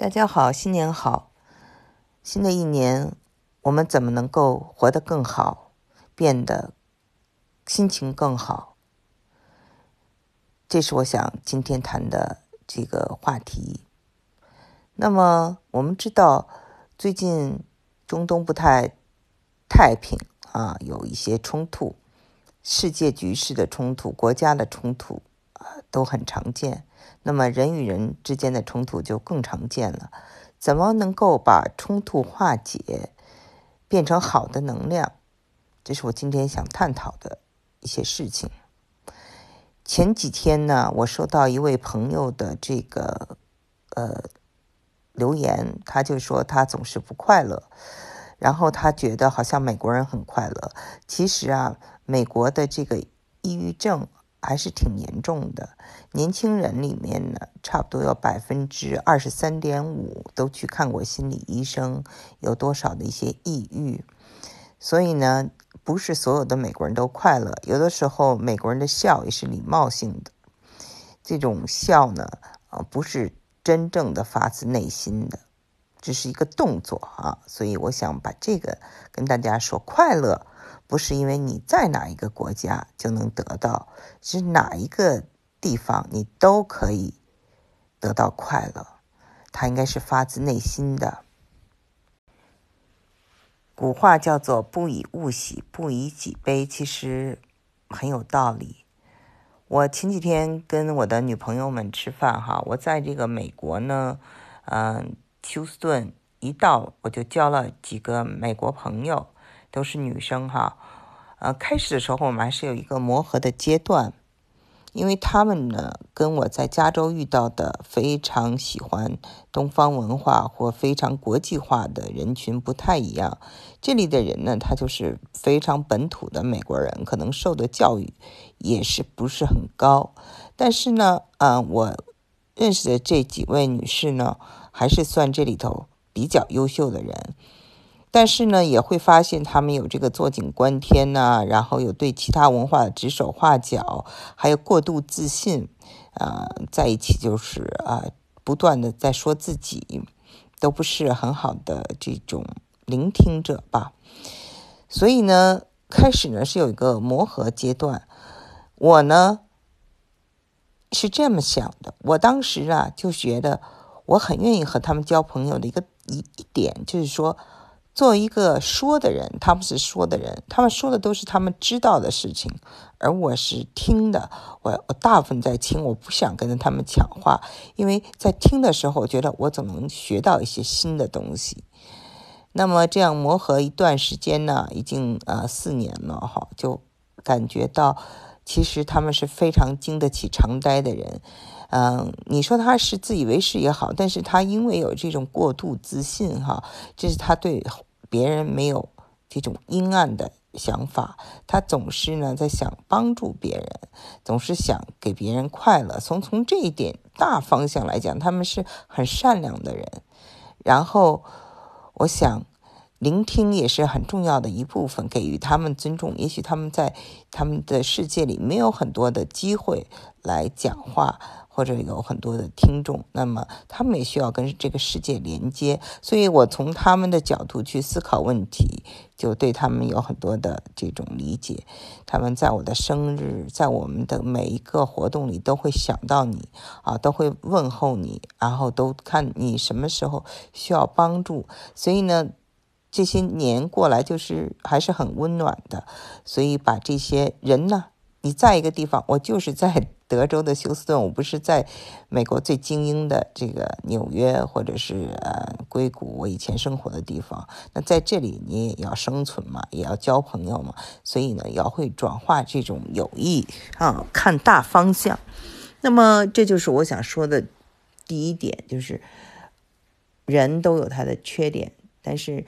大家好，新年好！新的一年，我们怎么能够活得更好，变得心情更好？这是我想今天谈的这个话题。那么，我们知道最近中东不太太平啊，有一些冲突，世界局势的冲突，国家的冲突啊，都很常见。那么人与人之间的冲突就更常见了。怎么能够把冲突化解，变成好的能量？这是我今天想探讨的一些事情。前几天呢，我收到一位朋友的这个呃留言，他就说他总是不快乐，然后他觉得好像美国人很快乐。其实啊，美国的这个抑郁症。还是挺严重的，年轻人里面呢，差不多有百分之二十三点五都去看过心理医生，有多少的一些抑郁。所以呢，不是所有的美国人都快乐，有的时候美国人的笑也是礼貌性的，这种笑呢，啊，不是真正的发自内心的，只是一个动作啊。所以我想把这个跟大家说，快乐。不是因为你在哪一个国家就能得到，是哪一个地方你都可以得到快乐，它应该是发自内心的。古话叫做“不以物喜，不以己悲”，其实很有道理。我前几天跟我的女朋友们吃饭哈，我在这个美国呢，嗯，休斯顿一到我就交了几个美国朋友。都是女生哈，呃，开始的时候我们还是有一个磨合的阶段，因为他们呢跟我在加州遇到的非常喜欢东方文化或非常国际化的人群不太一样。这里的人呢，他就是非常本土的美国人，可能受的教育也是不是很高。但是呢，呃，我认识的这几位女士呢，还是算这里头比较优秀的人。但是呢，也会发现他们有这个坐井观天呐，然后有对其他文化的指手画脚，还有过度自信，啊，在一起就是啊，不断的在说自己，都不是很好的这种聆听者吧。所以呢，开始呢是有一个磨合阶段。我呢是这么想的，我当时啊就觉得我很愿意和他们交朋友的一个一一点就是说。作为一个说的人，他们是说的人，他们说的都是他们知道的事情，而我是听的。我我大部分在听，我不想跟着他们抢话，因为在听的时候，我觉得我总能学到一些新的东西。那么这样磨合一段时间呢，已经呃四年了哈，就感觉到其实他们是非常经得起长待的人。嗯，你说他是自以为是也好，但是他因为有这种过度自信哈，这是他对别人没有这种阴暗的想法，他总是呢在想帮助别人，总是想给别人快乐。从从这一点大方向来讲，他们是很善良的人。然后，我想聆听也是很重要的一部分，给予他们尊重。也许他们在他们的世界里没有很多的机会来讲话。或者有很多的听众，那么他们也需要跟这个世界连接，所以我从他们的角度去思考问题，就对他们有很多的这种理解。他们在我的生日，在我们的每一个活动里都会想到你啊，都会问候你，然后都看你什么时候需要帮助。所以呢，这些年过来就是还是很温暖的。所以把这些人呢，你在一个地方，我就是在。德州的休斯顿，我不是在美国最精英的这个纽约或者是呃硅谷，我以前生活的地方。那在这里你也要生存嘛，也要交朋友嘛，所以呢，要会转化这种友谊啊，看大方向。那么这就是我想说的第一点，就是人都有他的缺点，但是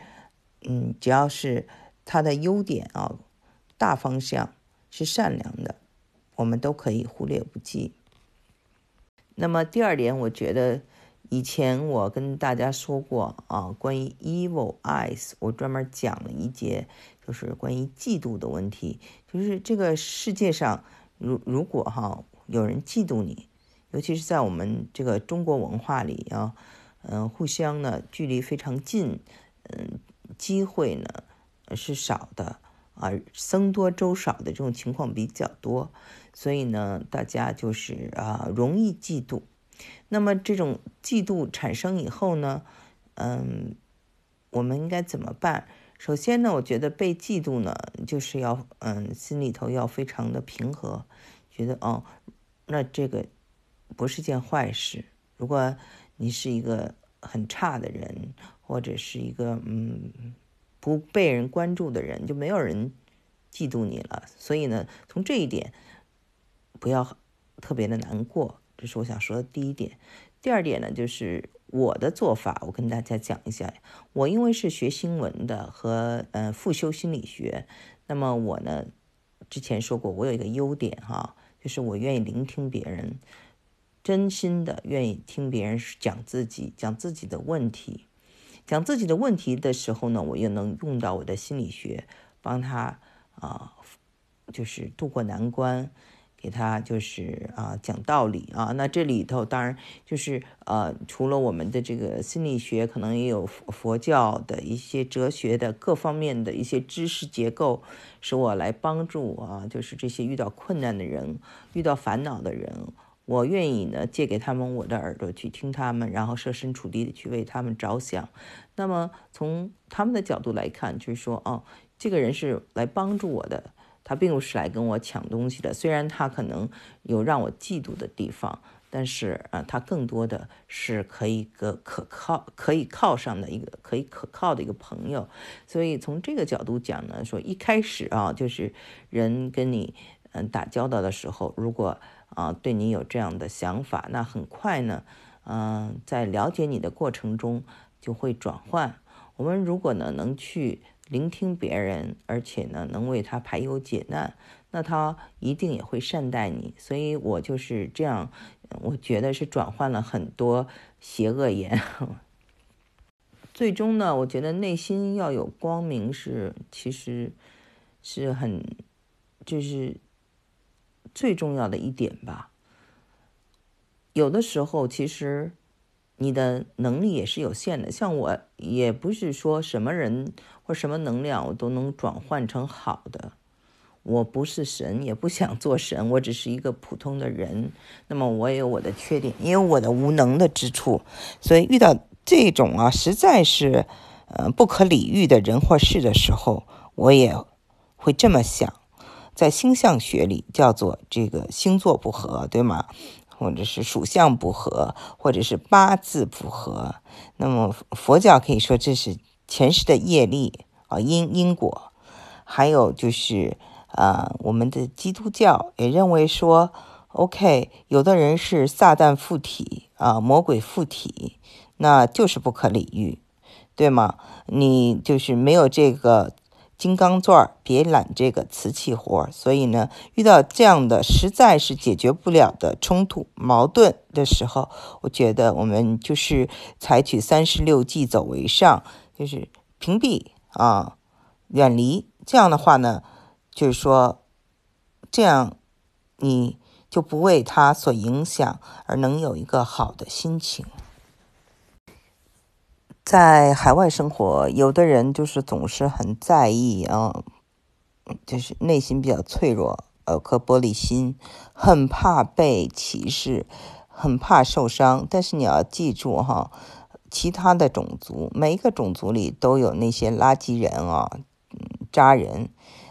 嗯，只要是他的优点啊，大方向是善良的。我们都可以忽略不计。那么第二点，我觉得以前我跟大家说过啊，关于 evil eyes，我专门讲了一节，就是关于嫉妒的问题。就是这个世界上，如如果哈有人嫉妒你，尤其是在我们这个中国文化里啊，嗯，互相呢距离非常近，嗯，机会呢是少的啊，僧多粥少的这种情况比较多，所以呢，大家就是啊容易嫉妒。那么这种嫉妒产生以后呢，嗯，我们应该怎么办？首先呢，我觉得被嫉妒呢，就是要嗯心里头要非常的平和，觉得哦，那这个不是件坏事。如果你是一个很差的人，或者是一个嗯不被人关注的人，就没有人嫉妒你了。所以呢，从这一点不要特别的难过，这是我想说的第一点。第二点呢，就是我的做法，我跟大家讲一下。我因为是学新闻的和呃复修心理学，那么我呢之前说过，我有一个优点哈，就是我愿意聆听别人。真心的愿意听别人讲自己，讲自己的问题，讲自己的问题的时候呢，我又能用到我的心理学，帮他啊，就是渡过难关，给他就是啊讲道理啊。那这里头当然就是呃，除了我们的这个心理学，可能也有佛教的一些哲学的各方面的一些知识结构，使我来帮助啊，就是这些遇到困难的人，遇到烦恼的人。我愿意呢，借给他们我的耳朵去听他们，然后设身处地的去为他们着想。那么从他们的角度来看，就是说，哦，这个人是来帮助我的，他并不是来跟我抢东西的。虽然他可能有让我嫉妒的地方，但是啊，他更多的是可以个可靠、可以靠上的一个可以可靠的一个朋友。所以从这个角度讲呢，说一开始啊，就是人跟你嗯打交道的时候，如果啊，对你有这样的想法，那很快呢，嗯，在了解你的过程中就会转换。我们如果呢能去聆听别人，而且呢能为他排忧解难，那他一定也会善待你。所以我就是这样，我觉得是转换了很多邪恶言。最终呢，我觉得内心要有光明是，其实是很，就是。最重要的一点吧，有的时候其实你的能力也是有限的。像我也不是说什么人或什么能量我都能转换成好的。我不是神，也不想做神，我只是一个普通的人。那么我也有我的缺点，也有我的无能的之处。所以遇到这种啊，实在是呃不可理喻的人或事的时候，我也会这么想。在星象学里叫做这个星座不合，对吗？或者是属相不合，或者是八字不合。那么佛教可以说这是前世的业力啊，因因果。还有就是啊，我们的基督教也认为说，OK，有的人是撒旦附体啊，魔鬼附体，那就是不可理喻，对吗？你就是没有这个。金刚钻，别揽这个瓷器活。所以呢，遇到这样的实在是解决不了的冲突矛盾的时候，我觉得我们就是采取三十六计，走为上，就是屏蔽啊，远离。这样的话呢，就是说，这样你就不为他所影响，而能有一个好的心情。在海外生活，有的人就是总是很在意啊，就是内心比较脆弱，呃，颗玻璃心，很怕被歧视，很怕受伤。但是你要记住哈，其他的种族，每一个种族里都有那些垃圾人啊，渣人，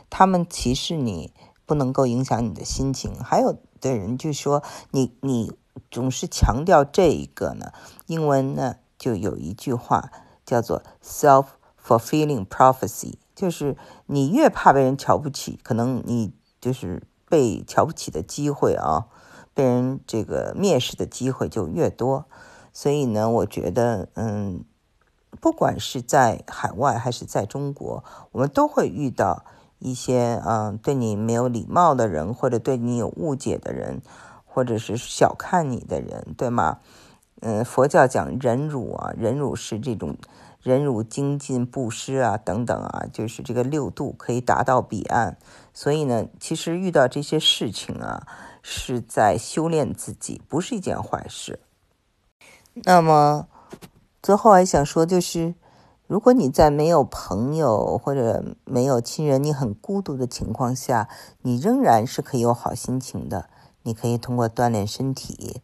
他们歧视你不能够影响你的心情。还有的人就说你你总是强调这一个呢，英文呢。就有一句话叫做 “self-fulfilling prophecy”，就是你越怕被人瞧不起，可能你就是被瞧不起的机会啊，被人这个蔑视的机会就越多。所以呢，我觉得，嗯，不管是在海外还是在中国，我们都会遇到一些嗯对你没有礼貌的人，或者对你有误解的人，或者是小看你的人，对吗？嗯，佛教讲忍辱啊，忍辱是这种忍辱、精进、布施啊等等啊，就是这个六度可以达到彼岸。所以呢，其实遇到这些事情啊，是在修炼自己，不是一件坏事。那么，最后还想说，就是如果你在没有朋友或者没有亲人，你很孤独的情况下，你仍然是可以有好心情的。你可以通过锻炼身体，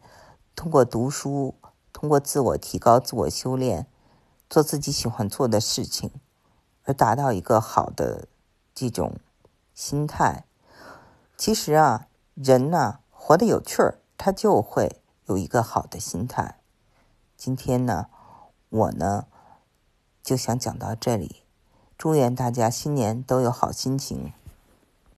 通过读书，通过自我提高、自我修炼，做自己喜欢做的事情，而达到一个好的这种心态。其实啊，人呢，活得有趣儿，他就会有一个好的心态。今天呢，我呢就想讲到这里，祝愿大家新年都有好心情。